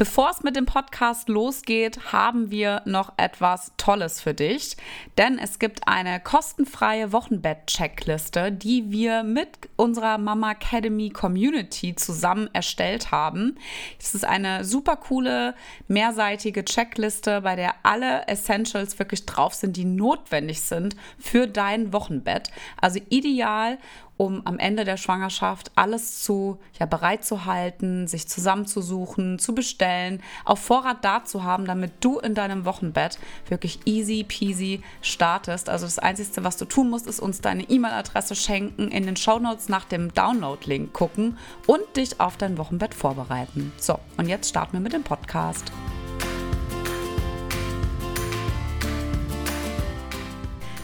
Bevor es mit dem Podcast losgeht, haben wir noch etwas Tolles für dich. Denn es gibt eine kostenfreie Wochenbett-Checkliste, die wir mit unserer Mama Academy Community zusammen erstellt haben. Es ist eine super coole, mehrseitige Checkliste, bei der alle Essentials wirklich drauf sind, die notwendig sind für dein Wochenbett. Also ideal, um am Ende der Schwangerschaft alles zu ja, bereit zu halten, sich zusammenzusuchen, zu bestellen, auf Vorrat da zu haben, damit du in deinem Wochenbett wirklich easy peasy startest. Also das Einzige, was du tun musst, ist uns deine E-Mail-Adresse schenken, in den Shownotes nach dem Download-Link gucken und dich auf dein Wochenbett vorbereiten. So, und jetzt starten wir mit dem Podcast.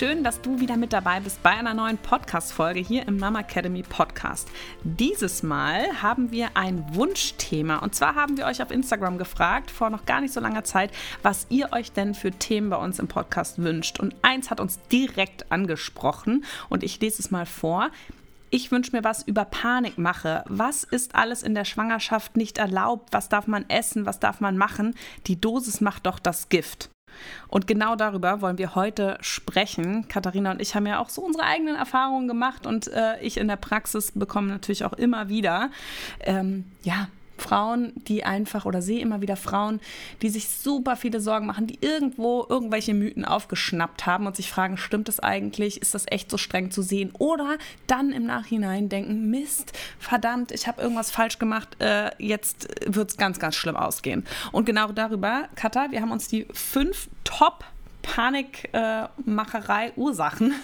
Schön, dass du wieder mit dabei bist bei einer neuen Podcast-Folge hier im Mama Academy Podcast. Dieses Mal haben wir ein Wunschthema und zwar haben wir euch auf Instagram gefragt, vor noch gar nicht so langer Zeit, was ihr euch denn für Themen bei uns im Podcast wünscht. Und eins hat uns direkt angesprochen und ich lese es mal vor. Ich wünsche mir was über Panikmache. Was ist alles in der Schwangerschaft nicht erlaubt? Was darf man essen? Was darf man machen? Die Dosis macht doch das Gift. Und genau darüber wollen wir heute sprechen. Katharina und ich haben ja auch so unsere eigenen Erfahrungen gemacht und äh, ich in der Praxis bekomme natürlich auch immer wieder, ähm, ja, Frauen, die einfach oder sehe immer wieder Frauen, die sich super viele Sorgen machen, die irgendwo irgendwelche Mythen aufgeschnappt haben und sich fragen, stimmt das eigentlich? Ist das echt so streng zu sehen? Oder dann im Nachhinein denken, Mist, verdammt, ich habe irgendwas falsch gemacht, äh, jetzt wird es ganz, ganz schlimm ausgehen. Und genau darüber, Katha, wir haben uns die fünf Top- Panikmacherei-Ursachen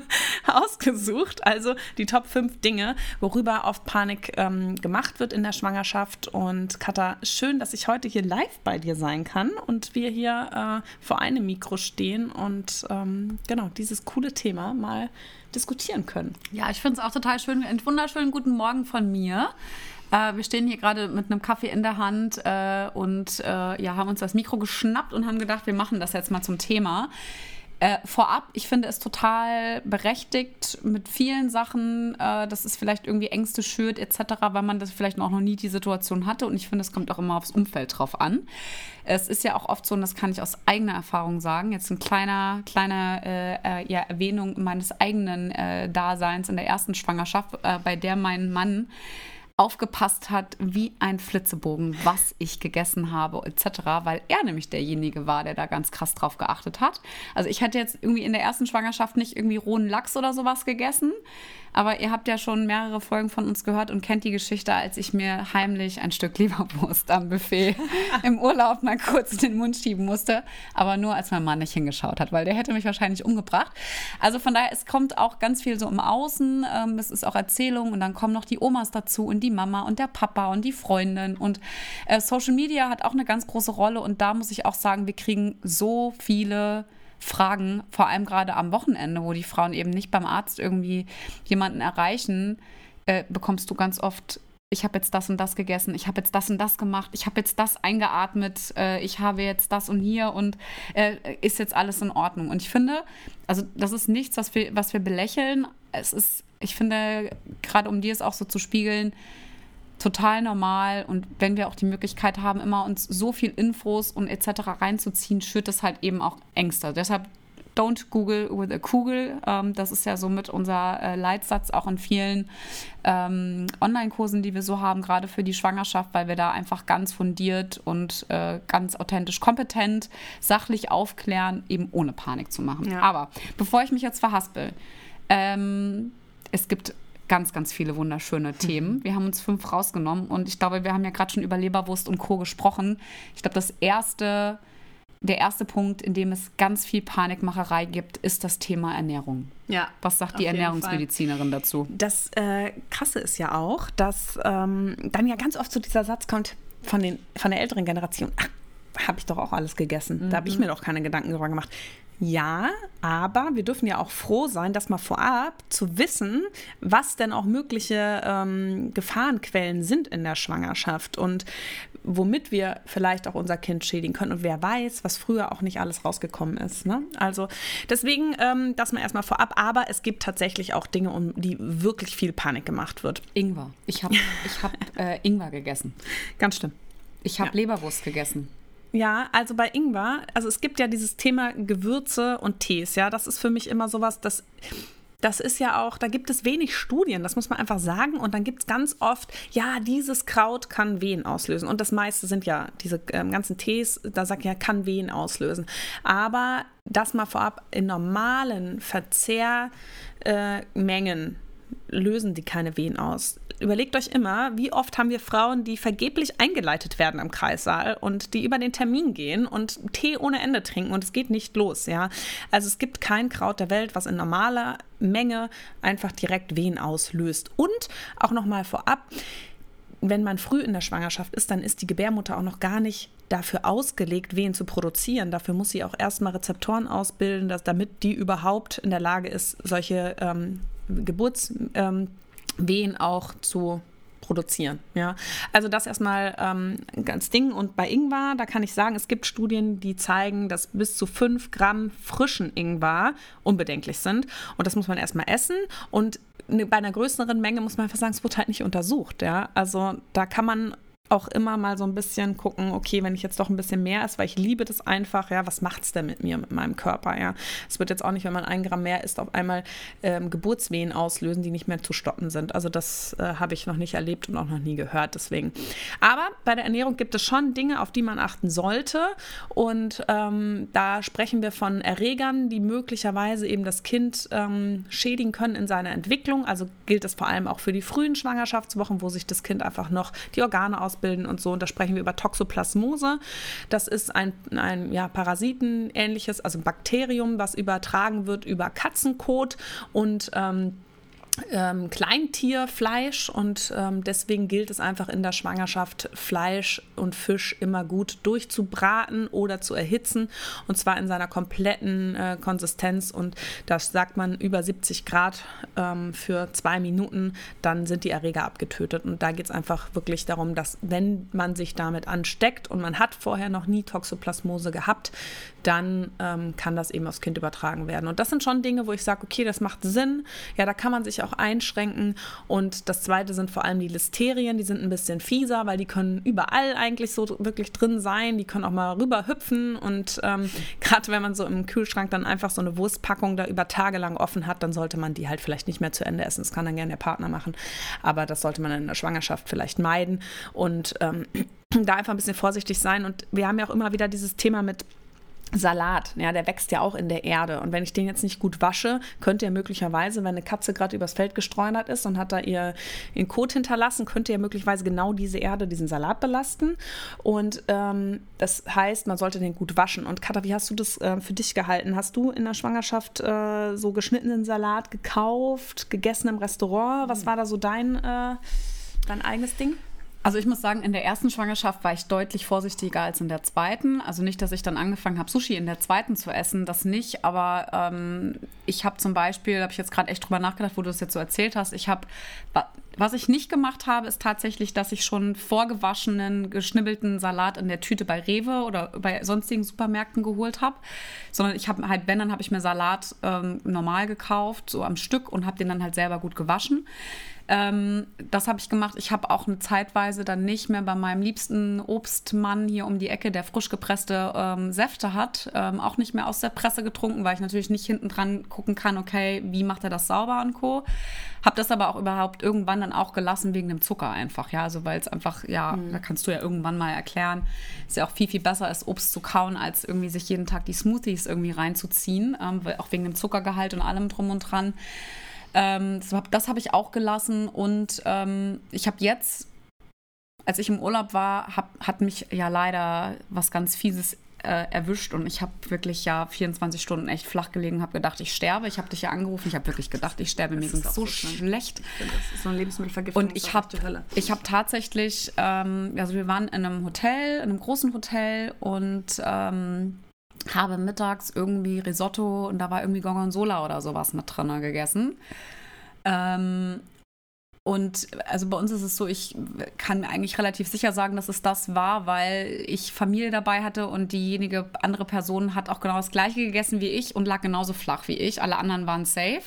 ausgesucht. Also die Top 5 Dinge, worüber oft Panik ähm, gemacht wird in der Schwangerschaft. Und Katha, schön, dass ich heute hier live bei dir sein kann und wir hier äh, vor einem Mikro stehen und ähm, genau dieses coole Thema mal diskutieren können. Ja, ich finde es auch total schön. Einen wunderschönen guten Morgen von mir. Äh, wir stehen hier gerade mit einem Kaffee in der Hand äh, und äh, ja, haben uns das Mikro geschnappt und haben gedacht, wir machen das jetzt mal zum Thema. Äh, vorab, ich finde es total berechtigt mit vielen Sachen, äh, dass es vielleicht irgendwie Ängste schürt etc., weil man das vielleicht auch noch nie die Situation hatte. Und ich finde, es kommt auch immer aufs Umfeld drauf an. Es ist ja auch oft so, und das kann ich aus eigener Erfahrung sagen, jetzt ein kleiner, kleiner äh, ja, Erwähnung meines eigenen Daseins in der ersten Schwangerschaft, bei der mein Mann aufgepasst hat wie ein Flitzebogen, was ich gegessen habe etc., weil er nämlich derjenige war, der da ganz krass drauf geachtet hat. Also ich hatte jetzt irgendwie in der ersten Schwangerschaft nicht irgendwie rohen Lachs oder sowas gegessen, aber ihr habt ja schon mehrere Folgen von uns gehört und kennt die Geschichte, als ich mir heimlich ein Stück Leberwurst am Buffet im Urlaub mal kurz in den Mund schieben musste, aber nur als mein Mann nicht hingeschaut hat, weil der hätte mich wahrscheinlich umgebracht. Also von daher, es kommt auch ganz viel so im Außen, ähm, es ist auch Erzählung und dann kommen noch die Omas dazu und die Mama und der Papa und die Freundin. Und äh, Social Media hat auch eine ganz große Rolle. Und da muss ich auch sagen, wir kriegen so viele Fragen, vor allem gerade am Wochenende, wo die Frauen eben nicht beim Arzt irgendwie jemanden erreichen, äh, bekommst du ganz oft ich habe jetzt das und das gegessen, ich habe jetzt das und das gemacht, ich habe jetzt das eingeatmet, äh, ich habe jetzt das und hier und äh, ist jetzt alles in Ordnung. Und ich finde, also das ist nichts, was wir, was wir belächeln. Es ist ich finde, gerade um dir es auch so zu spiegeln, total normal. Und wenn wir auch die Möglichkeit haben, immer uns so viel Infos und etc. reinzuziehen, schürt das halt eben auch Ängste. Deshalb don't Google with a Kugel. Ähm, das ist ja somit unser äh, Leitsatz auch in vielen ähm, Online-Kursen, die wir so haben, gerade für die Schwangerschaft, weil wir da einfach ganz fundiert und äh, ganz authentisch kompetent, sachlich aufklären, eben ohne Panik zu machen. Ja. Aber bevor ich mich jetzt verhaspel, ähm, es gibt ganz, ganz viele wunderschöne. Themen. Wir haben uns fünf rausgenommen und ich glaube, wir haben ja gerade schon über Leberwurst und Co. gesprochen. Ich glaube, das erste der erste Punkt, in dem es ganz viel Panikmacherei gibt, ist das Thema Ernährung. Ja. Was sagt die Ernährungsmedizinerin dazu? Das äh, Krasse ist ja auch, dass ähm, dann ja ganz oft so dieser Satz kommt von, den, von der älteren Generation. Ach, habe ich doch auch alles gegessen. Mhm. Da habe ich mir doch keine Gedanken darüber gemacht. Ja, aber wir dürfen ja auch froh sein, dass mal vorab zu wissen, was denn auch mögliche ähm, Gefahrenquellen sind in der Schwangerschaft und womit wir vielleicht auch unser Kind schädigen können. Und wer weiß, was früher auch nicht alles rausgekommen ist. Ne? Also deswegen ähm, das mal erstmal vorab. Aber es gibt tatsächlich auch Dinge, um die wirklich viel Panik gemacht wird. Ingwer. Ich habe ich hab, äh, Ingwer gegessen. Ganz schlimm. Ich habe ja. Leberwurst gegessen. Ja, also bei Ingwer, also es gibt ja dieses Thema Gewürze und Tees, ja, das ist für mich immer sowas, das das ist ja auch, da gibt es wenig Studien, das muss man einfach sagen. Und dann gibt es ganz oft, ja, dieses Kraut kann Wehen auslösen. Und das meiste sind ja diese ähm, ganzen Tees, da sagt ja, kann Wehen auslösen. Aber das mal vorab in normalen Verzehrmengen äh, lösen die keine Wehen aus. Überlegt euch immer, wie oft haben wir Frauen, die vergeblich eingeleitet werden im Kreissaal und die über den Termin gehen und Tee ohne Ende trinken und es geht nicht los, ja. Also es gibt kein Kraut der Welt, was in normaler Menge einfach direkt Wehen auslöst. Und auch nochmal vorab, wenn man früh in der Schwangerschaft ist, dann ist die Gebärmutter auch noch gar nicht dafür ausgelegt, Wehen zu produzieren. Dafür muss sie auch erstmal Rezeptoren ausbilden, dass, damit die überhaupt in der Lage ist, solche ähm, Geburtswehen ähm, auch zu produzieren. Ja, also das erstmal ähm, ganz Ding. Und bei Ingwer, da kann ich sagen, es gibt Studien, die zeigen, dass bis zu 5 Gramm frischen Ingwer unbedenklich sind. Und das muss man erstmal essen. Und ne, bei einer größeren Menge muss man einfach sagen, es wird halt nicht untersucht. Ja, also da kann man auch immer mal so ein bisschen gucken, okay, wenn ich jetzt doch ein bisschen mehr esse, weil ich liebe das einfach, ja, was macht es denn mit mir, mit meinem Körper, ja. Es wird jetzt auch nicht, wenn man ein Gramm mehr isst, auf einmal ähm, Geburtswehen auslösen, die nicht mehr zu stoppen sind. Also das äh, habe ich noch nicht erlebt und auch noch nie gehört, deswegen. Aber bei der Ernährung gibt es schon Dinge, auf die man achten sollte und ähm, da sprechen wir von Erregern, die möglicherweise eben das Kind ähm, schädigen können in seiner Entwicklung. Also gilt das vor allem auch für die frühen Schwangerschaftswochen, wo sich das Kind einfach noch die Organe aus ausbilden und so. Und da sprechen wir über Toxoplasmose. Das ist ein, ein ja, Parasitenähnliches, also ein Bakterium, was übertragen wird über Katzenkot und ähm, ähm, Kleintierfleisch und ähm, deswegen gilt es einfach in der Schwangerschaft, Fleisch und Fisch immer gut durchzubraten oder zu erhitzen und zwar in seiner kompletten äh, Konsistenz und das sagt man über 70 Grad ähm, für zwei Minuten, dann sind die Erreger abgetötet und da geht es einfach wirklich darum, dass wenn man sich damit ansteckt und man hat vorher noch nie Toxoplasmose gehabt, dann ähm, kann das eben aufs Kind übertragen werden und das sind schon Dinge, wo ich sage, okay, das macht Sinn, ja, da kann man sich auch einschränken. Und das zweite sind vor allem die Listerien, die sind ein bisschen fieser, weil die können überall eigentlich so wirklich drin sein. Die können auch mal rüber hüpfen. Und ähm, gerade wenn man so im Kühlschrank dann einfach so eine Wurstpackung da über Tage lang offen hat, dann sollte man die halt vielleicht nicht mehr zu Ende essen. Das kann dann gerne der Partner machen. Aber das sollte man in der Schwangerschaft vielleicht meiden. Und ähm, da einfach ein bisschen vorsichtig sein. Und wir haben ja auch immer wieder dieses Thema mit Salat, ja, der wächst ja auch in der Erde. Und wenn ich den jetzt nicht gut wasche, könnte er möglicherweise, wenn eine Katze gerade übers Feld gestreunert ist und hat da ihr, ihren Kot hinterlassen, könnte er möglicherweise genau diese Erde, diesen Salat belasten. Und ähm, das heißt, man sollte den gut waschen. Und Katha, wie hast du das äh, für dich gehalten? Hast du in der Schwangerschaft äh, so geschnittenen Salat gekauft, gegessen im Restaurant? Was war da so dein, äh, dein eigenes Ding? Also ich muss sagen, in der ersten Schwangerschaft war ich deutlich vorsichtiger als in der zweiten. Also nicht, dass ich dann angefangen habe, Sushi in der zweiten zu essen, das nicht. Aber ähm, ich habe zum Beispiel, habe ich jetzt gerade echt drüber nachgedacht, wo du es jetzt so erzählt hast. Ich habe, was ich nicht gemacht habe, ist tatsächlich, dass ich schon vorgewaschenen, geschnibbelten Salat in der Tüte bei Rewe oder bei sonstigen Supermärkten geholt habe. Sondern ich habe halt, wenn, dann habe ich mir Salat ähm, normal gekauft, so am Stück und habe den dann halt selber gut gewaschen. Ähm, das habe ich gemacht. Ich habe auch eine Zeitweise dann nicht mehr bei meinem liebsten Obstmann hier um die Ecke, der frisch gepresste ähm, Säfte hat, ähm, auch nicht mehr aus der Presse getrunken, weil ich natürlich nicht hinten dran gucken kann, okay, wie macht er das sauber und Co. Habe das aber auch überhaupt irgendwann dann auch gelassen wegen dem Zucker einfach, ja, also weil es einfach, ja, mhm. da kannst du ja irgendwann mal erklären, es ja auch viel, viel besser ist, Obst zu kauen, als irgendwie sich jeden Tag die Smoothies irgendwie reinzuziehen, ähm, auch wegen dem Zuckergehalt und allem drum und dran. Ähm, das, habe ich auch gelassen und ähm, ich habe jetzt, als ich im Urlaub war, hab, hat mich ja leider was ganz Fieses äh, erwischt und ich habe wirklich ja 24 Stunden echt flach gelegen, habe gedacht, ich sterbe. Ich habe dich ja angerufen, ich habe wirklich gedacht, ich sterbe. Mir ging so, so schlecht. das ist so eine Lebensmittelvergiftung. Und ich habe ich habe tatsächlich, ähm, also wir waren in einem Hotel, in einem großen Hotel und ähm, habe mittags irgendwie Risotto und da war irgendwie Gorgonzola oder sowas mit drin gegessen. Ähm, und also bei uns ist es so, ich kann eigentlich relativ sicher sagen, dass es das war, weil ich Familie dabei hatte und diejenige andere Person hat auch genau das gleiche gegessen wie ich und lag genauso flach wie ich. Alle anderen waren safe.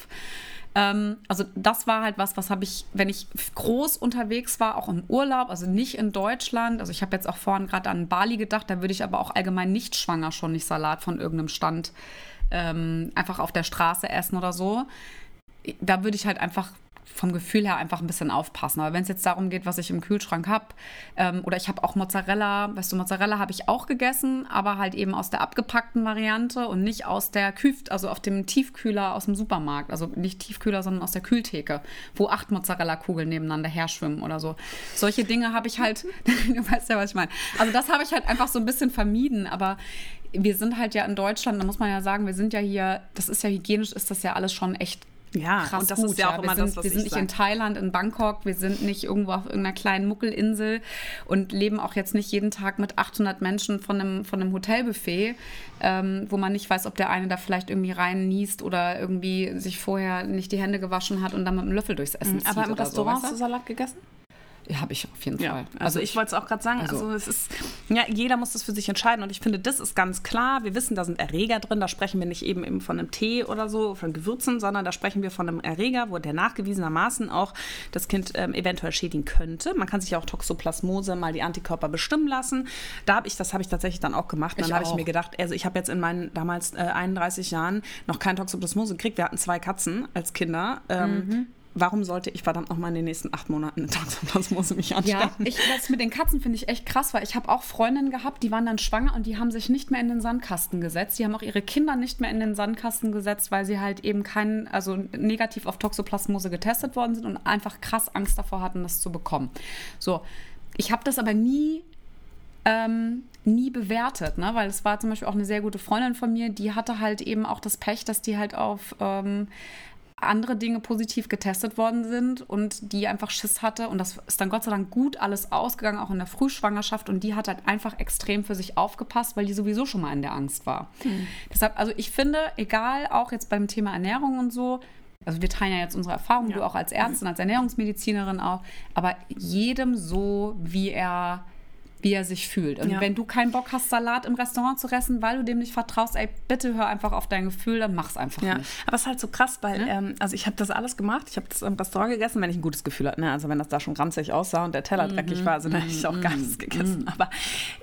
Ähm, also das war halt was, was habe ich, wenn ich groß unterwegs war, auch im Urlaub, also nicht in Deutschland. Also ich habe jetzt auch vorhin gerade an Bali gedacht, da würde ich aber auch allgemein nicht schwanger schon nicht Salat von irgendeinem Stand ähm, einfach auf der Straße essen oder so. Da würde ich halt einfach vom Gefühl her einfach ein bisschen aufpassen. Aber wenn es jetzt darum geht, was ich im Kühlschrank habe, ähm, oder ich habe auch Mozzarella, weißt du, Mozzarella habe ich auch gegessen, aber halt eben aus der abgepackten Variante und nicht aus der Küf, also auf dem Tiefkühler aus dem Supermarkt. Also nicht Tiefkühler, sondern aus der Kühltheke, wo acht Mozzarella-Kugeln nebeneinander her schwimmen oder so. Solche Dinge habe ich halt, du weißt ja, was ich meine. Also das habe ich halt einfach so ein bisschen vermieden, aber wir sind halt ja in Deutschland, da muss man ja sagen, wir sind ja hier, das ist ja hygienisch, ist das ja alles schon echt ja, krass und das gut. ist ja auch ja. immer wir sind, das, was Wir sind nicht sag. in Thailand, in Bangkok, wir sind nicht irgendwo auf irgendeiner kleinen Muckelinsel und leben auch jetzt nicht jeden Tag mit 800 Menschen von einem, von einem Hotelbuffet, ähm, wo man nicht weiß, ob der eine da vielleicht irgendwie rein niest oder irgendwie sich vorher nicht die Hände gewaschen hat und dann mit einem Löffel durchs Essen mhm, zieht. Aber im Restaurant so, hast du Salat gegessen? Habe ich auf jeden ja, Fall. Also, also ich wollte es auch gerade sagen, also, also, es ist, ja, jeder muss das für sich entscheiden und ich finde, das ist ganz klar. Wir wissen, da sind Erreger drin, da sprechen wir nicht eben, eben von einem Tee oder so, von Gewürzen, sondern da sprechen wir von einem Erreger, wo der nachgewiesenermaßen auch das Kind ähm, eventuell schädigen könnte. Man kann sich ja auch Toxoplasmose mal die Antikörper bestimmen lassen. Da habe ich, das habe ich tatsächlich dann auch gemacht. Dann habe ich mir gedacht, also ich habe jetzt in meinen damals äh, 31 Jahren noch keine Toxoplasmose gekriegt. Wir hatten zwei Katzen als Kinder. Ähm, mhm warum sollte ich verdammt nochmal in den nächsten acht Monaten eine Toxoplasmose mich anstecken? Ja, ich, das mit den Katzen finde ich echt krass, weil ich habe auch Freundinnen gehabt, die waren dann schwanger und die haben sich nicht mehr in den Sandkasten gesetzt. Die haben auch ihre Kinder nicht mehr in den Sandkasten gesetzt, weil sie halt eben keinen, also negativ auf Toxoplasmose getestet worden sind und einfach krass Angst davor hatten, das zu bekommen. So, ich habe das aber nie ähm, nie bewertet, ne? weil es war zum Beispiel auch eine sehr gute Freundin von mir, die hatte halt eben auch das Pech, dass die halt auf ähm, andere Dinge positiv getestet worden sind und die einfach Schiss hatte. Und das ist dann Gott sei Dank gut alles ausgegangen, auch in der Frühschwangerschaft. Und die hat halt einfach extrem für sich aufgepasst, weil die sowieso schon mal in der Angst war. Mhm. Deshalb, also ich finde, egal, auch jetzt beim Thema Ernährung und so, also wir teilen ja jetzt unsere Erfahrungen, ja. du auch als Ärztin, als Ernährungsmedizinerin auch, aber jedem so, wie er wie er sich fühlt. Und ja. wenn du keinen Bock hast, Salat im Restaurant zu essen, weil du dem nicht vertraust, ey, bitte hör einfach auf dein Gefühl, dann mach's einfach ja. nicht. Aber es ist halt so krass, weil, ja? ähm, also ich habe das alles gemacht, ich habe das im Restaurant gegessen, wenn ich ein gutes Gefühl hatte. Ne? Also wenn das da schon ranzig aussah und der Teller mhm. dreckig war, also dann hätte ich auch gar nichts gegessen. Mhm. Aber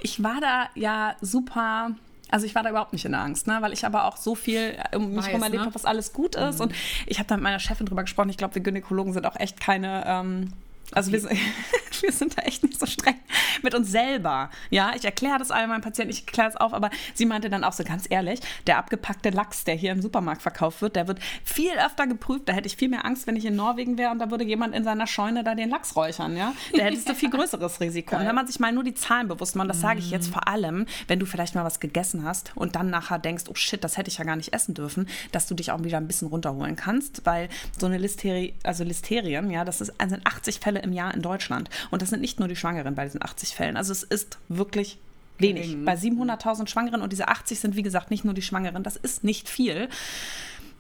ich war da ja super also ich war da überhaupt nicht in der Angst, ne? weil ich aber auch so viel um mich herum erlebt ne? habe, was alles gut ist. Mhm. Und ich habe da mit meiner Chefin drüber gesprochen. Ich glaube, wir Gynäkologen sind auch echt keine ähm, also wir, wir, sind da echt nicht so streng mit uns selber. Ja, ich erkläre das all meinen Patienten, ich erkläre es auf, aber sie meinte dann auch so ganz ehrlich, der abgepackte Lachs, der hier im Supermarkt verkauft wird, der wird viel öfter geprüft. Da hätte ich viel mehr Angst, wenn ich in Norwegen wäre und da würde jemand in seiner Scheune da den Lachs räuchern. Ja, da hättest du viel größeres Risiko. Geil. Und wenn man sich mal nur die Zahlen bewusst macht, das sage ich jetzt mhm. vor allem, wenn du vielleicht mal was gegessen hast und dann nachher denkst, oh shit, das hätte ich ja gar nicht essen dürfen, dass du dich auch wieder ein bisschen runterholen kannst, weil so eine Listerie, also Listerien, ja, das ist, also 80 Fälle Fälle im Jahr in Deutschland. Und das sind nicht nur die Schwangeren bei diesen 80 Fällen. Also es ist wirklich wenig. Gering. Bei 700.000 Schwangeren und diese 80 sind, wie gesagt, nicht nur die Schwangeren. Das ist nicht viel.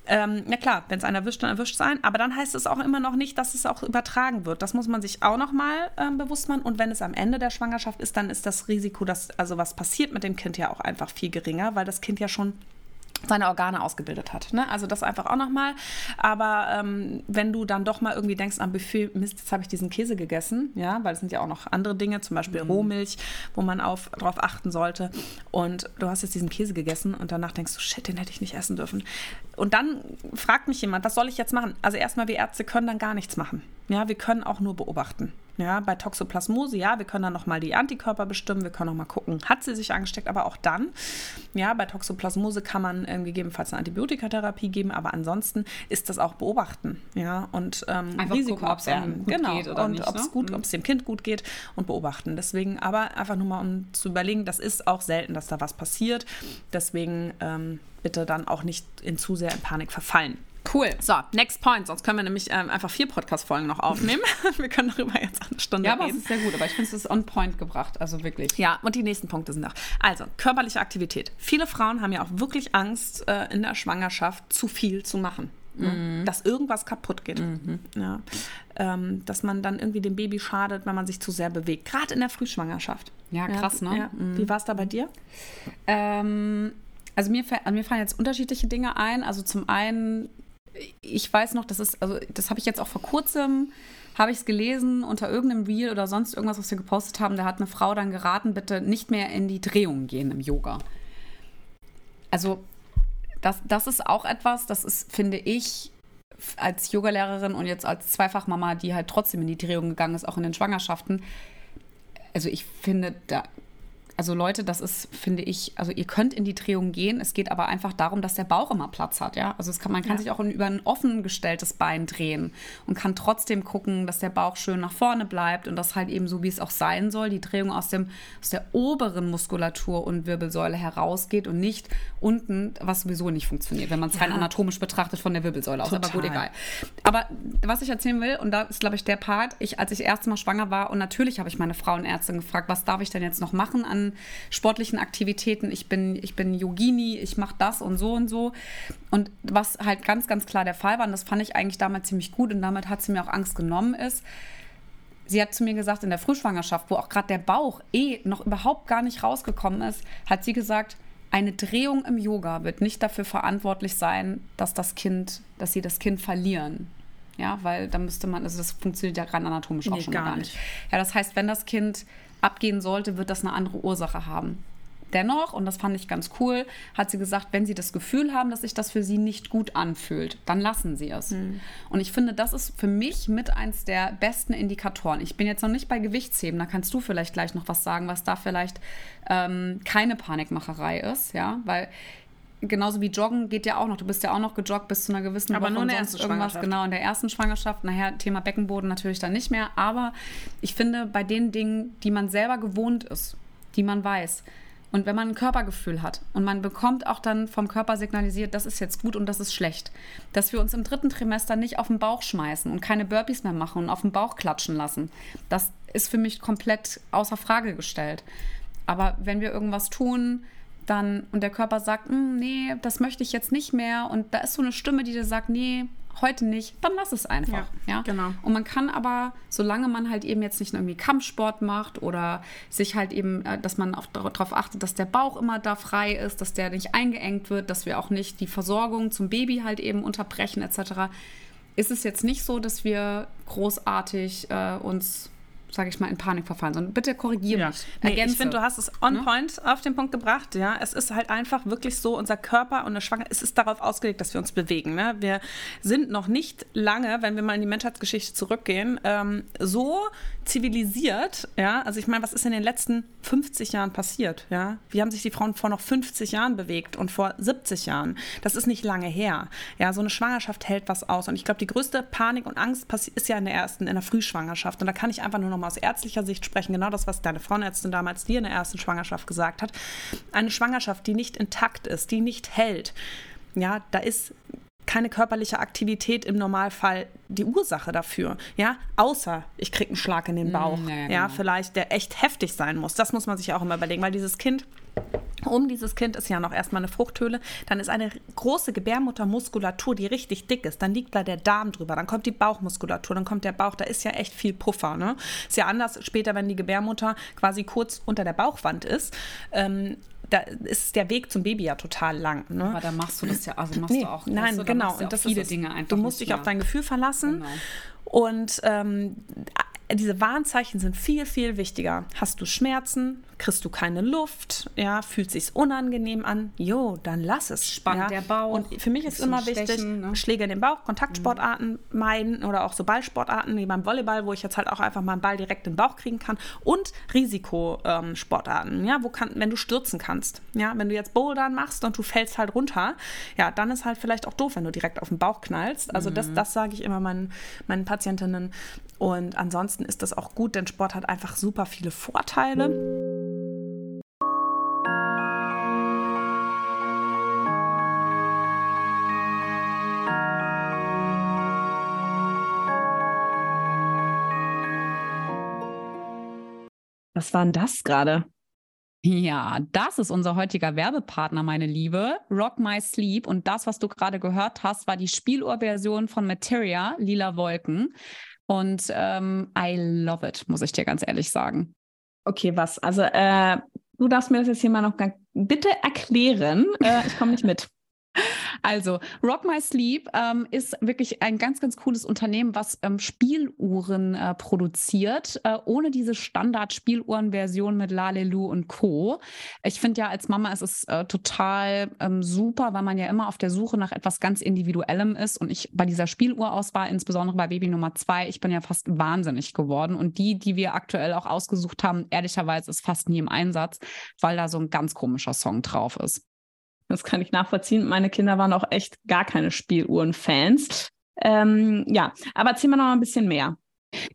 Ähm, ja klar, wenn es einer erwischt, dann erwischt sein. Aber dann heißt es auch immer noch nicht, dass es auch übertragen wird. Das muss man sich auch noch mal ähm, bewusst machen. Und wenn es am Ende der Schwangerschaft ist, dann ist das Risiko, dass also was passiert mit dem Kind ja auch einfach viel geringer, weil das Kind ja schon seine Organe ausgebildet hat. Ne? Also das einfach auch nochmal. Aber ähm, wenn du dann doch mal irgendwie denkst am Buffet, Mist, jetzt habe ich diesen Käse gegessen, ja, weil es sind ja auch noch andere Dinge, zum Beispiel mhm. Rohmilch, wo man auf, darauf achten sollte. Und du hast jetzt diesen Käse gegessen und danach denkst du, shit, den hätte ich nicht essen dürfen. Und dann fragt mich jemand, was soll ich jetzt machen? Also erstmal, wir Ärzte können dann gar nichts machen. Ja, wir können auch nur beobachten. Ja, bei Toxoplasmose, ja, wir können dann nochmal die Antikörper bestimmen, wir können nochmal gucken, hat sie sich angesteckt, aber auch dann, ja, bei Toxoplasmose kann man ähm, gegebenenfalls eine Antibiotikatherapie geben, aber ansonsten ist das auch beobachten, ja, und ähm, Einfach Risiko abwägen. genau, geht oder und ob es ne? gut, Mhm. ob es dem Kind gut geht und beobachten. Deswegen, aber einfach nur mal um zu überlegen, das ist auch selten, dass da was passiert. Deswegen ähm, bitte dann auch nicht in zu sehr in Panik verfallen. Cool. So, next point. Sonst können wir nämlich ähm, einfach vier Podcast-Folgen noch aufnehmen. wir können darüber jetzt eine Stunde Ja, aber es reden. ist sehr gut. Aber ich finde, es ist on point gebracht. Also wirklich. Ja, und die nächsten Punkte sind noch. Also, körperliche Aktivität. Viele Frauen haben ja auch wirklich Angst, äh, in der Schwangerschaft zu viel zu machen. Ne? Dass irgendwas kaputt geht. Ja. Ähm, dass man dann irgendwie dem Baby schadet, wenn man sich zu sehr bewegt. Gerade in der Mhm. Frühschwangerschaft. Ja, krass, ne? Ja. Wie war es da bei dir? Ähm, also mir, fä- mir fallen jetzt unterschiedliche Dinge ein. Also zum einen, ich weiß noch, das ist, also das habe ich jetzt auch vor kurzem, habe ich es gelesen unter irgendeinem Reel oder sonst irgendwas, was wir gepostet haben. Da hat eine Frau dann geraten, bitte nicht mehr in die Drehung gehen im Yoga. Also das, das ist auch etwas, das ist, finde ich, als Yogalehrerin und jetzt als Zweifachmama, die halt trotzdem in die Drehung gegangen ist, auch in den Schwangerschaften. Also ich finde, da, also Leute, das ist, finde ich, also ihr könnt in die Drehung gehen. Es geht aber einfach darum, dass der Bauch immer Platz hat, ja. Also kann, man kann Ja. sich auch in, über ein offen gestelltes Bein drehen und kann trotzdem gucken, dass der Bauch schön nach vorne bleibt und das halt eben so, wie es auch sein soll, die Drehung aus dem, aus der oberen Muskulatur und Wirbelsäule herausgeht und nicht unten, was sowieso nicht funktioniert, wenn man es rein anatomisch betrachtet von der Wirbelsäule aus. Aber gut, Total. egal. Aber was ich erzählen will, und da ist, glaube ich, der Part, ich, als ich das erste Mal schwanger war, und natürlich habe ich meine Frauenärztin gefragt, was darf ich denn jetzt noch machen an sportlichen Aktivitäten? Ich bin, ich bin Yogini, ich mache das und so und so. Und was halt ganz, ganz klar der Fall war, und das fand ich eigentlich damals ziemlich gut, und damit hat sie mir auch Angst genommen, ist, sie hat zu mir gesagt, in der Frühschwangerschaft, wo auch gerade der Bauch eh noch überhaupt gar nicht rausgekommen ist, hat sie gesagt, eine Drehung im Yoga wird nicht dafür verantwortlich sein, dass das Kind, dass sie das Kind verlieren. Ja, weil da müsste man, also das funktioniert ja rein anatomisch auch Nee, schon gar gar nicht. Ja, das heißt, wenn das Kind abgehen sollte, wird das eine andere Ursache haben. Dennoch, und das fand ich ganz cool, hat sie gesagt, wenn sie das Gefühl haben, dass sich das für sie nicht gut anfühlt, dann lassen sie es. Und ich finde, das ist für mich mit eins der besten Indikatoren. Ich bin jetzt noch nicht bei Gewichtsheben, da kannst du vielleicht gleich noch was sagen, was da vielleicht ähm, keine Panikmacherei ist, ja, weil genauso wie Joggen geht ja auch noch. Du bist ja auch noch gejoggt bis zu einer gewissen Aber Woche nur in der ersten irgendwas. Schwangerschaft. Genau, in der ersten Schwangerschaft. Nachher Thema Beckenboden natürlich dann nicht mehr. Aber ich finde, bei den Dingen, die man selber gewohnt ist, die man weiß, und wenn man ein Körpergefühl hat und man bekommt auch dann vom Körper signalisiert, das ist jetzt gut und das ist schlecht, dass wir uns im dritten Trimester nicht auf den Bauch schmeißen und keine Burpees mehr machen und auf den Bauch klatschen lassen, das ist für mich komplett außer Frage gestellt. Aber wenn wir irgendwas tun, dann und der Körper sagt, "Hm, nee, das möchte ich jetzt nicht mehr und da ist so eine Stimme, die dir sagt, nee, heute nicht, dann lass es einfach. Ja, Ja, genau. Und man kann aber, solange man halt eben jetzt nicht irgendwie Kampfsport macht oder sich halt eben, äh, dass man auch darauf achtet, dass der Bauch immer da frei ist, dass der nicht eingeengt wird, dass wir auch nicht die Versorgung zum Baby halt eben unterbrechen etc., ist es jetzt nicht so, dass wir großartig äh, uns, sage ich mal, in Panik verfallen, sondern bitte korrigiere Ja. mich. Nee, ich finde, du hast es on Ne? point auf den Punkt gebracht. Ja, es ist halt einfach wirklich so, unser Körper und eine Schwangerschaft, es ist darauf ausgelegt, dass wir uns bewegen. Ne? Wir sind noch nicht lange, wenn wir mal in die Menschheitsgeschichte zurückgehen, ähm, so zivilisiert. Ja, also ich meine, was ist in den letzten 50 Jahren passiert? Ja, wie haben sich die Frauen vor noch 50 Jahren bewegt und vor 70 Jahren? Das ist nicht lange her. Ja, so eine Schwangerschaft hält was aus. Und ich glaube, die größte Panik und Angst ist ja in der ersten, in der Frühschwangerschaft. Und da kann ich einfach nur noch mal aus ärztlicher Sicht sprechen. Genau das, was deine Frauenärztin damals dir in der ersten Schwangerschaft gesagt hat. Eine Schwangerschaft, die nicht intakt ist, die nicht hält. Ja, da ist keine körperliche Aktivität im Normalfall die Ursache dafür. Ja, außer ich kriege einen Schlag in den Bauch. ja, ja, ja, genau. vielleicht der echt heftig sein muss. Das muss man sich auch immer überlegen, weil dieses Kind um dieses Kind ist ja noch erstmal eine Fruchthöhle. Dann ist eine große Gebärmuttermuskulatur, die richtig dick ist. Dann liegt da der Darm drüber. Dann kommt die Bauchmuskulatur. Dann kommt der Bauch. Da ist ja echt viel Puffer. Ne? Ist ja anders später, wenn die Gebärmutter quasi kurz unter der Bauchwand ist. Ähm, da ist der Weg zum Baby ja total lang. Ne? Aber da machst du das ja, also machst Nee, du auch. nein, du, da genau. ja Und das viele ist. Dinge einfach. Du musst dich auf mehr. dein Gefühl verlassen. Genau. Und ähm, diese Warnzeichen sind viel, viel wichtiger. Hast du Schmerzen? Kriegst du keine Luft? Ja, fühlt sich unangenehm an? Jo, dann lass es. Spannt ja. der Bauch. Und für mich ist immer wichtig, Stechen, ne? Schläge in den Bauch, Kontaktsportarten mhm. meiden oder auch so Ballsportarten wie beim Volleyball, wo ich jetzt halt auch einfach mal einen Ball direkt in den Bauch kriegen kann und Risikosportarten, ja, wo kann, wenn du stürzen kannst, ja, wenn du jetzt Bouldern machst und du fällst halt runter, ja, dann ist halt vielleicht auch doof, wenn du direkt auf den Bauch knallst. Also mhm. das, das sage ich immer meinen, meinen Patientinnen. Und ansonsten ist das auch gut, denn Sport hat einfach super viele Vorteile. Was war denn das gerade? Ja, das ist unser heutiger Werbepartner, meine Liebe. Rock My Sleep. Und das, was du gerade gehört hast, war die Spieluhrversion von Materia, Lila Wolken. Und ähm, I love it, muss ich dir ganz ehrlich sagen. Okay, was? Also, äh, du darfst mir das jetzt hier mal noch bitte erklären. Äh, ich komme nicht mit. Also, Rock My Sleep ähm, ist wirklich ein ganz, ganz cooles Unternehmen, was ähm, Spieluhren äh, produziert, äh, ohne diese Standard-Spieluhren-Version mit Lalelu und Co. Ich finde ja, als Mama ist es äh, total ähm, super, weil man ja immer auf der Suche nach etwas ganz Individuellem ist. Und ich bei dieser Spieluhrauswahl, insbesondere bei Baby Nummer zwei, ich bin ja fast wahnsinnig geworden. Und die, die wir aktuell auch ausgesucht haben, ehrlicherweise ist fast nie im Einsatz, weil da so ein ganz komischer Song drauf ist. Das kann ich nachvollziehen. Meine Kinder waren auch echt gar keine Spieluhren-Fans. Ähm, ja, aber erzähl mal noch ein bisschen mehr.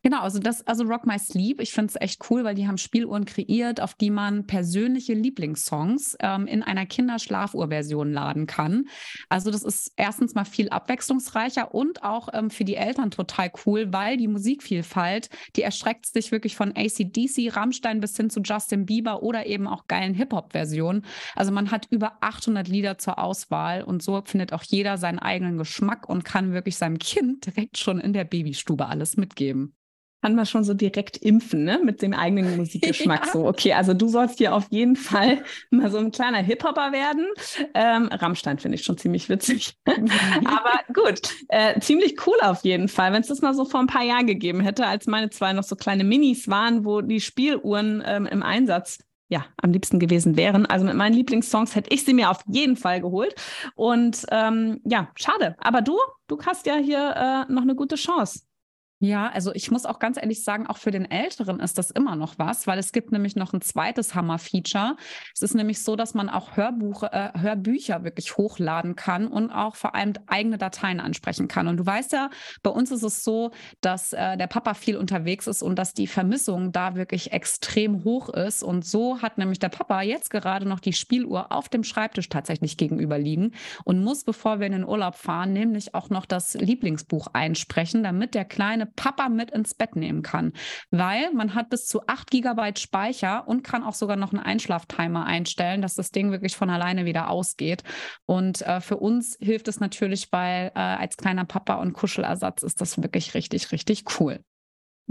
Genau, also das, also Rock My Sleep, ich finde es echt cool, weil die haben Spieluhren kreiert, auf die man persönliche Lieblingssongs ähm, in einer Kinderschlafuhrversion laden kann. Also das ist erstens mal viel abwechslungsreicher und auch ähm, für die Eltern total cool, weil die Musikvielfalt, die erstreckt sich wirklich von ACDC, Rammstein bis hin zu Justin Bieber oder eben auch geilen Hip-Hop-Versionen. Also man hat über 800 Lieder zur Auswahl und so findet auch jeder seinen eigenen Geschmack und kann wirklich seinem Kind direkt schon in der Babystube alles mitgeben kann man schon so direkt impfen, ne? Mit dem eigenen Musikgeschmack. Ja. So, okay, also du sollst hier auf jeden Fall mal so ein kleiner Hip-Hopper werden. Ähm, Rammstein finde ich schon ziemlich witzig. Aber gut, äh, ziemlich cool auf jeden Fall. Wenn es das mal so vor ein paar Jahren gegeben hätte, als meine zwei noch so kleine Minis waren, wo die Spieluhren ähm, im Einsatz ja, am liebsten gewesen wären. Also mit meinen Lieblingssongs hätte ich sie mir auf jeden Fall geholt. Und ähm, ja, schade. Aber du, du hast ja hier äh, noch eine gute Chance. Ja, also ich muss auch ganz ehrlich sagen, auch für den Älteren ist das immer noch was, weil es gibt nämlich noch ein zweites Hammer-Feature. Es ist nämlich so, dass man auch Hörbuch, äh, Hörbücher wirklich hochladen kann und auch vor allem eigene Dateien ansprechen kann. Und du weißt ja, bei uns ist es so, dass äh, der Papa viel unterwegs ist und dass die Vermissung da wirklich extrem hoch ist. Und so hat nämlich der Papa jetzt gerade noch die Spieluhr auf dem Schreibtisch tatsächlich gegenüber liegen und muss, bevor wir in den Urlaub fahren, nämlich auch noch das Lieblingsbuch einsprechen, damit der kleine Papa mit ins Bett nehmen kann, weil man hat bis zu 8 GB Speicher und kann auch sogar noch einen Einschlaftimer einstellen, dass das Ding wirklich von alleine wieder ausgeht. Und äh, für uns hilft es natürlich, weil äh, als kleiner Papa und Kuschelersatz ist das wirklich richtig, richtig cool.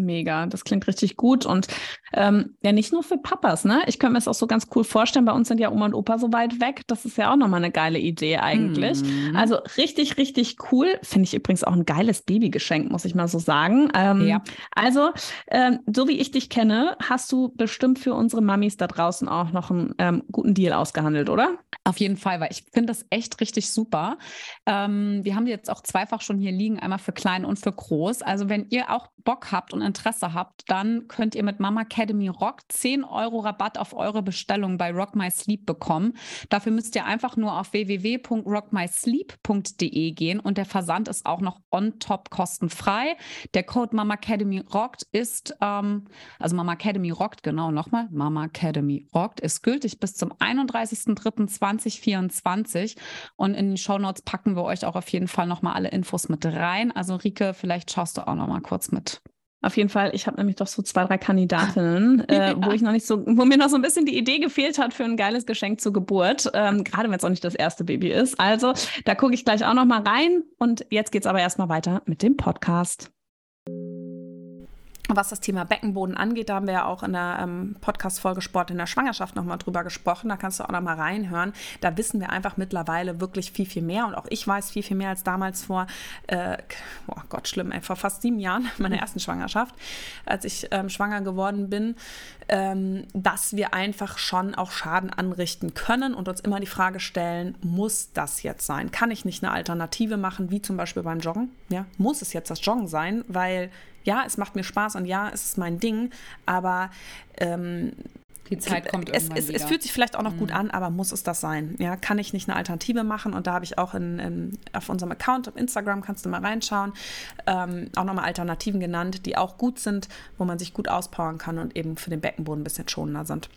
Mega, das klingt richtig gut. Und ähm, ja, nicht nur für Papas, ne? Ich könnte mir das auch so ganz cool vorstellen. Bei uns sind ja Oma und Opa so weit weg. Das ist ja auch nochmal eine geile Idee eigentlich. Mhm. Also richtig, richtig cool. Finde ich übrigens auch ein geiles Babygeschenk, muss ich mal so sagen. Ähm, ja. Also, ähm, so wie ich dich kenne, hast du bestimmt für unsere Mamis da draußen auch noch einen ähm, guten Deal ausgehandelt, oder? Auf jeden Fall, weil ich finde das echt richtig super. Ähm, wir haben jetzt auch zweifach schon hier liegen, einmal für klein und für groß. Also wenn ihr auch Bock habt und Interesse habt, dann könnt ihr mit Mama Academy Rock 10 Euro Rabatt auf eure Bestellung bei Rock My Sleep bekommen. Dafür müsst ihr einfach nur auf www.rockmysleep.de gehen und der Versand ist auch noch on top kostenfrei. Der Code Mama Academy Rockt ist, ähm, also Mama Academy Rockt, genau nochmal, Mama Academy Rockt, ist gültig bis zum 31.03.2024 und in die Show Notes packen wir euch auch auf jeden Fall nochmal alle Infos mit rein. Also Rike, vielleicht schaust du auch nochmal kurz mit. Auf jeden Fall, ich habe nämlich doch so zwei, drei Kandidatinnen, äh, wo ich noch nicht so, wo mir noch so ein bisschen die Idee gefehlt hat für ein geiles Geschenk zur Geburt, ähm, gerade wenn es auch nicht das erste Baby ist. Also, da gucke ich gleich auch noch mal rein und jetzt geht's aber erstmal weiter mit dem Podcast. Was das Thema Beckenboden angeht, da haben wir ja auch in der ähm, Podcast-Folge Sport in der Schwangerschaft nochmal drüber gesprochen. Da kannst du auch nochmal reinhören. Da wissen wir einfach mittlerweile wirklich viel, viel mehr. Und auch ich weiß viel, viel mehr als damals vor, äh, oh Gott, schlimm, ey, vor fast sieben Jahren, meiner ersten Schwangerschaft, als ich ähm, schwanger geworden bin, ähm, dass wir einfach schon auch Schaden anrichten können und uns immer die Frage stellen, muss das jetzt sein? Kann ich nicht eine Alternative machen, wie zum Beispiel beim Joggen? Ja, muss es jetzt das Joggen sein? Weil ja, es macht mir Spaß und ja, es ist mein Ding, aber ähm, die Zeit kommt es, irgendwann es, wieder. es fühlt sich vielleicht auch noch gut an, aber muss es das sein? Ja, kann ich nicht eine Alternative machen? Und da habe ich auch in, in, auf unserem Account auf Instagram, kannst du mal reinschauen, ähm, auch nochmal Alternativen genannt, die auch gut sind, wo man sich gut auspowern kann und eben für den Beckenboden ein bisschen schonender sind.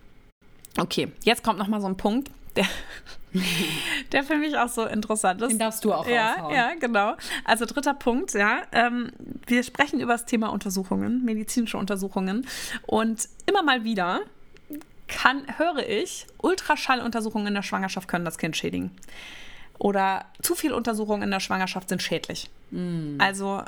Okay, jetzt kommt nochmal so ein Punkt, der, der für mich auch so interessant ist. Den darfst du auch ja, raushauen. ja, genau. Also dritter Punkt, ja. Ähm, wir sprechen über das Thema Untersuchungen, medizinische Untersuchungen. Und immer mal wieder kann, höre ich, Ultraschalluntersuchungen in der Schwangerschaft können das Kind schädigen. Oder zu viele Untersuchungen in der Schwangerschaft sind schädlich. Also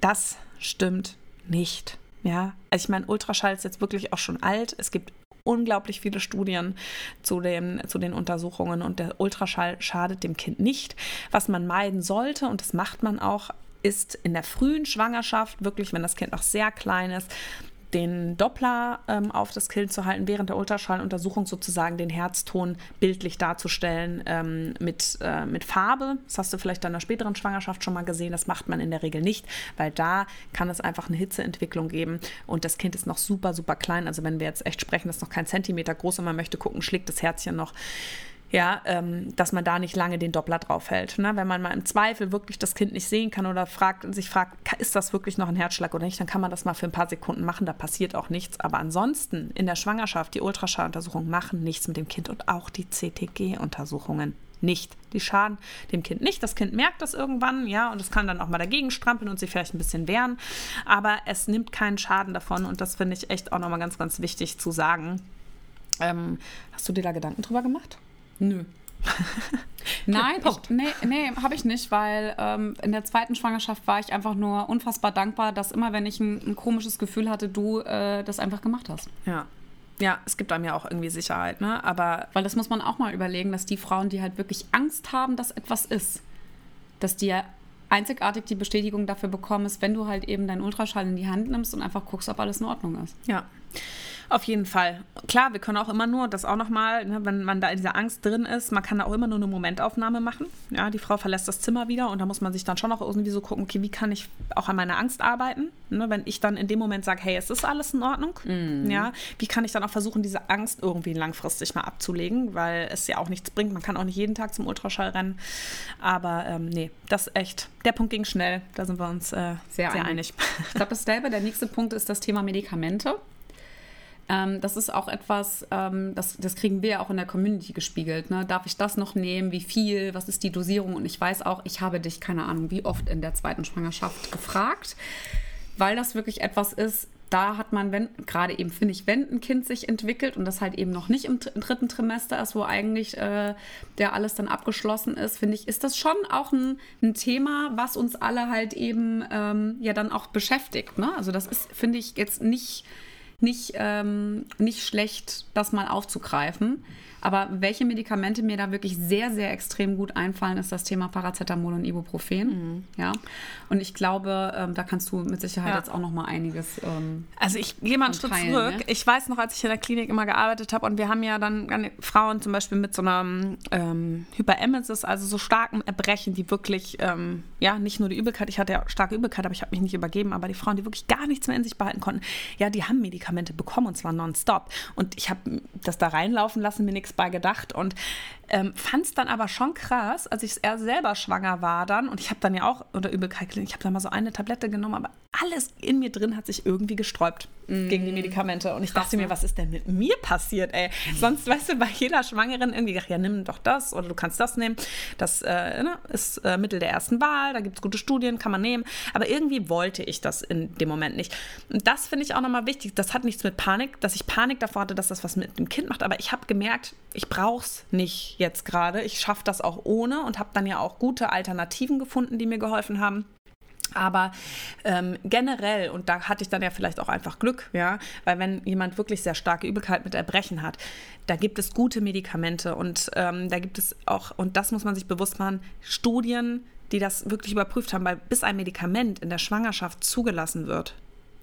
das stimmt nicht. Ja, also ich meine, Ultraschall ist jetzt wirklich auch schon alt. Es gibt unglaublich viele Studien zu, dem, zu den Untersuchungen und der Ultraschall schadet dem Kind nicht. Was man meiden sollte, und das macht man auch, ist in der frühen Schwangerschaft, wirklich, wenn das Kind noch sehr klein ist, den Doppler ähm, auf das Kind zu halten, während der Ultraschalluntersuchung sozusagen den Herzton bildlich darzustellen ähm, mit, äh, mit Farbe. Das hast du vielleicht in der späteren Schwangerschaft schon mal gesehen. Das macht man in der Regel nicht, weil da kann es einfach eine Hitzeentwicklung geben und das Kind ist noch super, super klein. Also wenn wir jetzt echt sprechen, das ist noch kein Zentimeter groß und man möchte gucken, schlägt das Herzchen noch ja, ähm, dass man da nicht lange den Doppler drauf hält. Ne? Wenn man mal im Zweifel wirklich das Kind nicht sehen kann oder fragt, sich fragt, ist das wirklich noch ein Herzschlag oder nicht, dann kann man das mal für ein paar Sekunden machen, da passiert auch nichts. Aber ansonsten in der Schwangerschaft, die Ultraschalluntersuchungen machen nichts mit dem Kind und auch die CTG-Untersuchungen nicht. Die schaden dem Kind nicht. Das Kind merkt das irgendwann, ja, und es kann dann auch mal dagegen strampeln und sich vielleicht ein bisschen wehren. Aber es nimmt keinen Schaden davon und das finde ich echt auch nochmal ganz, ganz wichtig zu sagen. Ähm, hast du dir da Gedanken drüber gemacht? Nö. Nein, ich, nee, nee habe ich nicht, weil ähm, in der zweiten Schwangerschaft war ich einfach nur unfassbar dankbar, dass immer, wenn ich ein, ein komisches Gefühl hatte, du äh, das einfach gemacht hast. Ja. Ja, es gibt einem ja auch irgendwie Sicherheit, ne? Aber Weil das muss man auch mal überlegen, dass die Frauen, die halt wirklich Angst haben, dass etwas ist, dass die ja einzigartig die Bestätigung dafür bekommen ist, wenn du halt eben deinen Ultraschall in die Hand nimmst und einfach guckst, ob alles in Ordnung ist. Ja, auf jeden Fall. Klar, wir können auch immer nur, das auch nochmal, ne, wenn man da in dieser Angst drin ist, man kann da auch immer nur eine Momentaufnahme machen. Ja, die Frau verlässt das Zimmer wieder und da muss man sich dann schon auch irgendwie so gucken, okay, wie kann ich auch an meiner Angst arbeiten? Ne, wenn ich dann in dem Moment sage, hey, es ist alles in Ordnung, ja, wie kann ich dann auch versuchen, diese Angst irgendwie langfristig mal abzulegen, weil es ja auch nichts bringt. Man kann auch nicht jeden Tag zum Ultraschall rennen. Aber ähm, nee, das echt, der Punkt ging schnell, da sind wir uns äh, sehr, Sehr einig. einig. Ich glaube, dasselbe. Der nächste Punkt ist das Thema Medikamente. Ähm, das ist auch etwas, ähm, das, das kriegen wir ja auch in der Community gespiegelt. Ne? Darf ich das noch nehmen? Wie viel? Was ist die Dosierung? Und ich weiß auch, ich habe dich, keine Ahnung, wie oft in der zweiten Schwangerschaft gefragt, weil das wirklich etwas ist, da hat man, wenn, gerade eben finde ich, wenn ein Kind sich entwickelt und das halt eben noch nicht im, dr- im dritten Trimester ist, wo eigentlich äh, der alles dann abgeschlossen ist, finde ich, ist das schon auch ein, ein Thema, was uns alle halt eben ähm, ja dann auch beschäftigt. Ne? Also das ist, finde ich, jetzt nicht, nicht, ähm, nicht schlecht, das mal aufzugreifen. Aber welche Medikamente mir da wirklich sehr, sehr extrem gut einfallen, ist das Thema Paracetamol und Ibuprofen. Ja. Und ich glaube, ähm, da kannst du mit Sicherheit Ja. jetzt auch noch mal einiges. Ähm, Also ich gehe mal einen Schritt Teilen, zurück. ne? Ich weiß noch, als ich in der Klinik immer gearbeitet habe und wir haben ja dann Frauen zum Beispiel mit so einer ähm, Hyperemesis, also so starkem Erbrechen, die wirklich, ähm, ja, nicht nur die Übelkeit, ich hatte ja starke Übelkeit, aber ich habe mich nicht übergeben, aber die Frauen, die wirklich gar nichts mehr in sich behalten konnten, ja, die haben Medikamente bekommen und zwar nonstop. Und ich habe das da reinlaufen lassen, mir nichts bei gedacht. Und ähm, fand es dann aber schon krass, als ich eher selber schwanger war dann und ich habe dann ja auch unter Übelkeit gelitten, ich habe dann mal so eine Tablette genommen, aber alles in mir drin hat sich irgendwie gesträubt gegen die Medikamente und ich dachte mir, was ist denn mit mir passiert, ey? Sonst, weißt du, bei jeder Schwangeren irgendwie gedacht, ja, nimm doch das oder du kannst das nehmen. Das äh, ne, ist äh, Mittel der ersten Wahl, da gibt es gute Studien, kann man nehmen. Aber irgendwie wollte ich das in dem Moment nicht. Und das finde ich auch nochmal wichtig. Das hat nichts mit Panik, dass ich Panik davor hatte, dass das was mit dem Kind macht. Aber ich habe gemerkt, ich brauche es nicht jetzt gerade. Ich schaffe das auch ohne und habe dann ja auch gute Alternativen gefunden, die mir geholfen haben. Aber ähm, generell, und da hatte ich dann ja vielleicht auch einfach Glück, ja, weil wenn jemand wirklich sehr starke Übelkeit mit Erbrechen hat, da gibt es gute Medikamente und ähm, da gibt es auch, und das muss man sich bewusst machen, Studien, die das wirklich überprüft haben, weil bis ein Medikament in der Schwangerschaft zugelassen wird,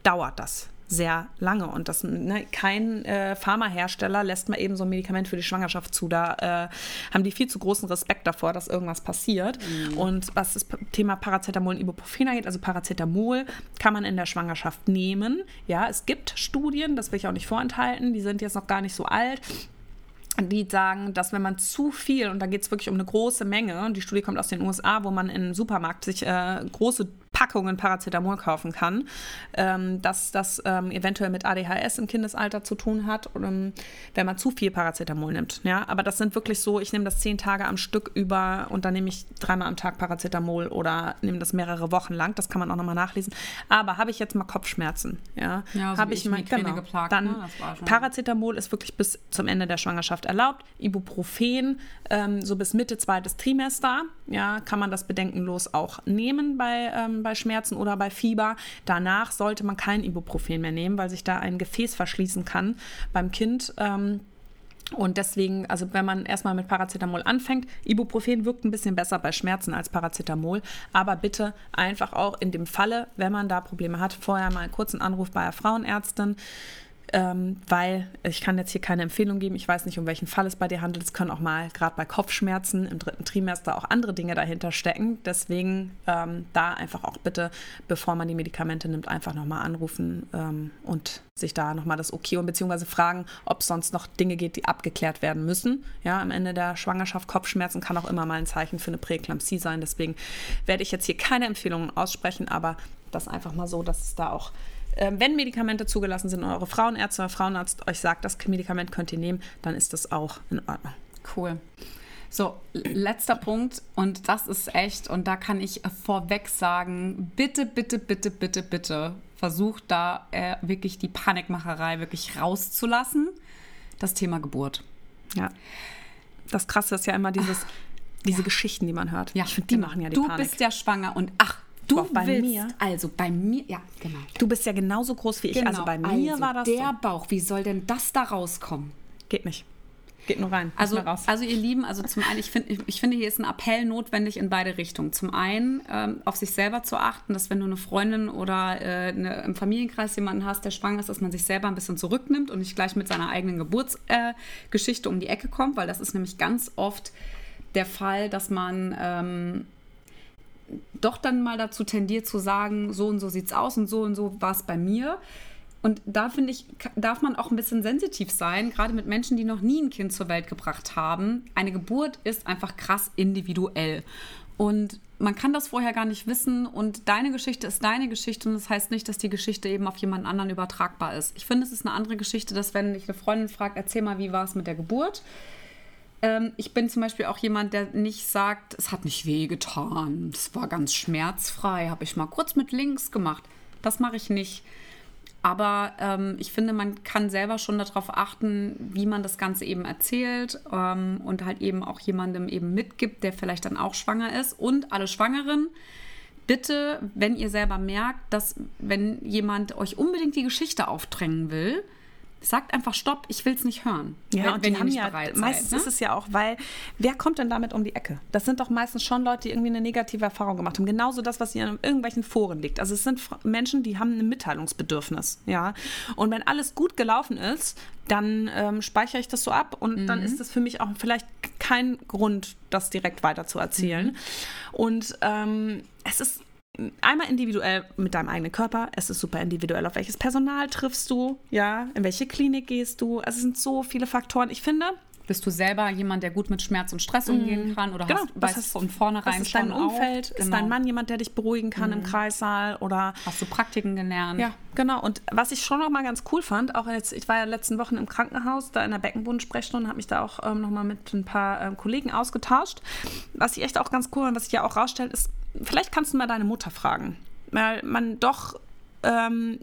dauert das sehr lange. Und das, ne, kein äh, Pharmahersteller lässt mal eben so ein Medikament für die Schwangerschaft zu. Da äh, haben die viel zu großen Respekt davor, dass irgendwas passiert. Mhm. Und was das Thema Paracetamol und Ibuprofen angeht, also Paracetamol kann man in der Schwangerschaft nehmen. Ja, es gibt Studien, das will ich auch nicht vorenthalten, die sind jetzt noch gar nicht so alt die sagen, dass wenn man zu viel, und da geht es wirklich um eine große Menge, und die Studie kommt aus den USA, wo man im Supermarkt sich äh, große Packungen Paracetamol kaufen kann, ähm, dass das ähm, eventuell mit ADHS im Kindesalter zu tun hat, ähm, wenn man zu viel Paracetamol nimmt. Ja? Aber das sind wirklich so, ich nehme das zehn Tage am Stück über und dann nehme ich dreimal am Tag Paracetamol oder nehme das mehrere Wochen lang. Das kann man auch nochmal nachlesen. Aber habe ich jetzt mal Kopfschmerzen, ja, ja so habe ich, ich mal genau, geplagt, dann ne? Paracetamol ist wirklich bis zum Ende der Schwangerschaft erlaubt. Ibuprofen ähm, so bis Mitte zweites Trimester, ja, kann man das bedenkenlos auch nehmen bei, ähm, bei Schmerzen oder bei Fieber. Danach sollte man kein Ibuprofen mehr nehmen, weil sich da ein Gefäß verschließen kann beim Kind. Ähm, und deswegen, also wenn man erstmal mit Paracetamol anfängt, Ibuprofen wirkt ein bisschen besser bei Schmerzen als Paracetamol. Aber bitte einfach auch in dem Falle, wenn man da Probleme hat, vorher mal einen kurzen Anruf bei der Frauenärztin ähm, weil ich kann jetzt hier keine Empfehlung geben. Ich weiß nicht, um welchen Fall es bei dir handelt. Es können auch mal gerade bei Kopfschmerzen im dritten Trimester auch andere Dinge dahinter stecken. Deswegen ähm, da einfach auch bitte, bevor man die Medikamente nimmt, einfach nochmal anrufen ähm, und sich da nochmal das Okay und beziehungsweise fragen, ob es sonst noch Dinge geht, die abgeklärt werden müssen. Ja, am Ende der Schwangerschaft Kopfschmerzen kann auch immer mal ein Zeichen für eine Präeklampsie sein. Deswegen werde ich jetzt hier keine Empfehlungen aussprechen, aber das einfach mal so, dass es da auch wenn Medikamente zugelassen sind und eure Frauenärztin oder Frauenarzt euch sagt, das Medikament könnt ihr nehmen, dann ist das auch in Ordnung. Cool. So, letzter Punkt und das ist echt, und da kann ich vorweg sagen, bitte, bitte, bitte, bitte, bitte, versucht da äh, wirklich die Panikmacherei wirklich rauszulassen. Das Thema Geburt. Ja. Das Krasse ist ja immer dieses, diese ja. Geschichten, die man hört. Ja, ich finde, die genau. machen ja die du Panik. Du bist ja schwanger und ach, Du bei willst, mir. Also bei mir, ja, genau. Du bist ja genauso groß wie ich. Genau, also bei mir also war das. Der so. Bauch, wie soll denn das da rauskommen? Geht nicht. Geht nur rein. Also, also ihr Lieben, also zum einen, ich, find, ich, ich, finde, hier ist ein Appell notwendig in beide Richtungen. Zum einen ähm, auf sich selber zu achten, dass wenn du eine Freundin oder äh, eine, im Familienkreis jemanden hast, der schwanger ist, dass man sich selber ein bisschen zurücknimmt und nicht gleich mit seiner eigenen Geburtsgeschichte äh, um die Ecke kommt, weil das ist nämlich ganz oft der Fall, dass man ähm, doch dann mal dazu tendiert zu sagen, so und so sieht's aus und so und so war es bei mir. Und da finde ich, darf man auch ein bisschen sensitiv sein, gerade mit Menschen, die noch nie ein Kind zur Welt gebracht haben. Eine Geburt ist einfach krass individuell. Und man kann das vorher gar nicht wissen. Und deine Geschichte ist deine Geschichte. Und das heißt nicht, dass die Geschichte eben auf jemand anderen übertragbar ist. Ich finde, es ist eine andere Geschichte, dass wenn dich eine Freundin fragt, erzähl mal, wie war es mit der Geburt, ähm, ich bin zum Beispiel auch jemand, der nicht sagt, es hat nicht wehgetan, es war ganz schmerzfrei, habe ich mal kurz mit links gemacht. Das mache ich nicht. Aber ähm, ich finde, man kann selber schon darauf achten, wie man das Ganze eben erzählt ähm, und halt eben auch jemandem eben mitgibt, der vielleicht dann auch schwanger ist. Und alle Schwangeren, bitte, wenn ihr selber merkt, dass wenn jemand euch unbedingt die Geschichte aufdrängen will, Sagt einfach Stopp, ich will es nicht hören. Ja, wenn, und die haben ja, meistens seid, ne? ist es ja auch, weil, wer kommt denn damit um die Ecke? Das sind doch meistens schon Leute, die irgendwie eine negative Erfahrung gemacht haben. Genauso das, was in irgendwelchen Foren liegt. Also es sind Menschen, die haben ein Mitteilungsbedürfnis, ja. Und wenn alles gut gelaufen ist, dann ähm, speichere ich das so ab und mhm. dann ist das für mich auch vielleicht kein Grund, das direkt weiter zu erzählen. Mhm. Und ähm, es ist einmal individuell mit deinem eigenen Körper. Es ist super individuell. Auf welches Personal triffst du? Ja, in welche Klinik gehst du? Also es sind so viele Faktoren. Ich finde, bist du selber jemand, der gut mit Schmerz und Stress umgehen mhm. kann? Oder genau, hast, weißt hast, von vornherein ist dein Umfeld? Genau. Ist dein Mann jemand, der dich beruhigen kann mhm. im Kreissaal? Oder hast du Praktiken gelernt? Ja, genau. Und was ich schon noch mal ganz cool fand, auch jetzt, ich war ja letzten Wochen im Krankenhaus, da in der Beckenbodensprechstunde, habe mich da auch ähm, noch mal mit ein paar ähm, Kollegen ausgetauscht. Was ich echt auch ganz cool und was sich ja auch rausstellt, ist, vielleicht kannst du mal deine Mutter fragen. Weil man doch ähm,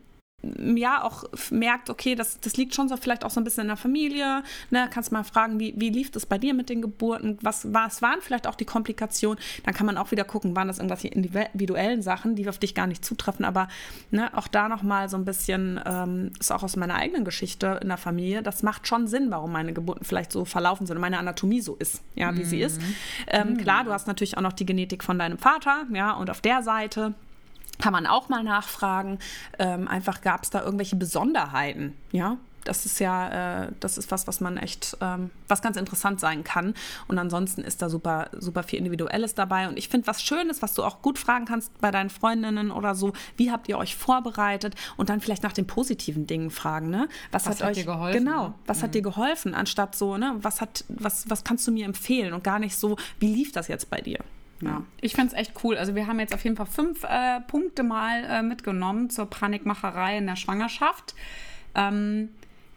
ja auch merkt, okay, das, das liegt schon so vielleicht auch so ein bisschen in der Familie. Ne? Kannst mal fragen, wie, wie lief es bei dir mit den Geburten? Was, was waren vielleicht auch die Komplikationen? Dann kann man auch wieder gucken, waren das irgendwelche individuellen Sachen, die auf dich gar nicht zutreffen. Aber ne, auch da nochmal so ein bisschen, ähm, ist auch aus meiner eigenen Geschichte in der Familie, das macht schon Sinn, warum meine Geburten vielleicht so verlaufen sind und meine Anatomie so ist, ja, wie mm. sie ist. Ähm, mm. Klar, du hast natürlich auch noch die Genetik von deinem Vater, ja, und auf der Seite kann man auch mal nachfragen. Ähm, einfach gab es da irgendwelche Besonderheiten, ja. Das ist ja, äh, das ist was, was man echt, ähm, was ganz interessant sein kann. Und ansonsten ist da super, super viel Individuelles dabei. Und ich finde, was Schönes, was du auch gut fragen kannst bei deinen Freundinnen oder so, wie habt ihr euch vorbereitet? Und dann vielleicht nach den positiven Dingen fragen, ne? Was, was hat, hat, euch geholfen? Genau, was mhm. hat dir geholfen, anstatt so, ne, was hat, was, was kannst du mir empfehlen? Und gar nicht so, wie lief das jetzt bei dir? Ja. Ich finde es echt cool. Also wir haben jetzt auf jeden Fall fünf äh, Punkte mal äh, mitgenommen zur Panikmacherei in der Schwangerschaft. Ähm,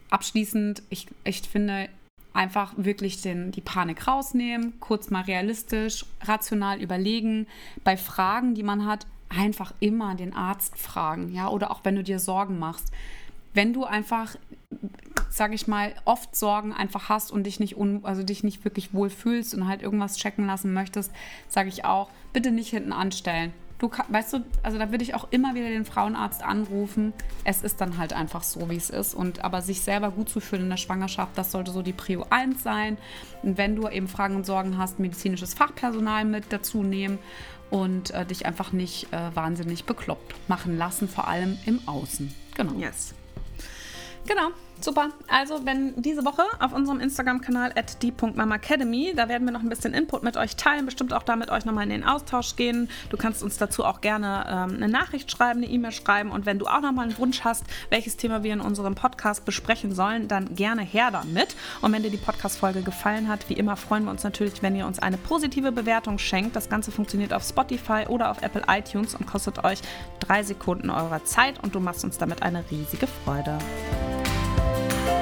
abschließend, ich, ich finde einfach wirklich den, die Panik rausnehmen, kurz mal realistisch, rational überlegen. Bei Fragen, die man hat, einfach immer den Arzt fragen, ja, oder auch wenn du dir Sorgen machst. Wenn du einfach sage ich mal, oft Sorgen einfach hast und dich nicht, un, also dich nicht wirklich wohl fühlst und halt irgendwas checken lassen möchtest, sage ich auch, bitte nicht hinten anstellen. Du weißt du, also da würde ich auch immer wieder den Frauenarzt anrufen. Es ist dann halt einfach so, wie es ist. Und aber sich selber gut zu fühlen in der Schwangerschaft, das sollte so die Prio 1 sein. Und wenn du eben Fragen und Sorgen hast, medizinisches Fachpersonal mit dazu nehmen und äh, dich einfach nicht äh, wahnsinnig bekloppt machen lassen, vor allem im Außen. Genau. Yes. Genau, super. Also, wenn diese Woche auf unserem Instagram-Kanal at die.mamacademy, da werden wir noch ein bisschen Input mit euch teilen, bestimmt auch da mit euch nochmal in den Austausch gehen. Du kannst uns dazu auch gerne ähm, eine Nachricht schreiben, eine E-Mail schreiben und wenn du auch nochmal einen Wunsch hast, welches Thema wir in unserem Podcast besprechen sollen, dann gerne her damit. Und wenn dir die Podcast-Folge gefallen hat, wie immer freuen wir uns natürlich, wenn ihr uns eine positive Bewertung schenkt. Das Ganze funktioniert auf Spotify oder auf Apple iTunes und kostet euch drei Sekunden eurer Zeit und du machst uns damit eine riesige Freude. you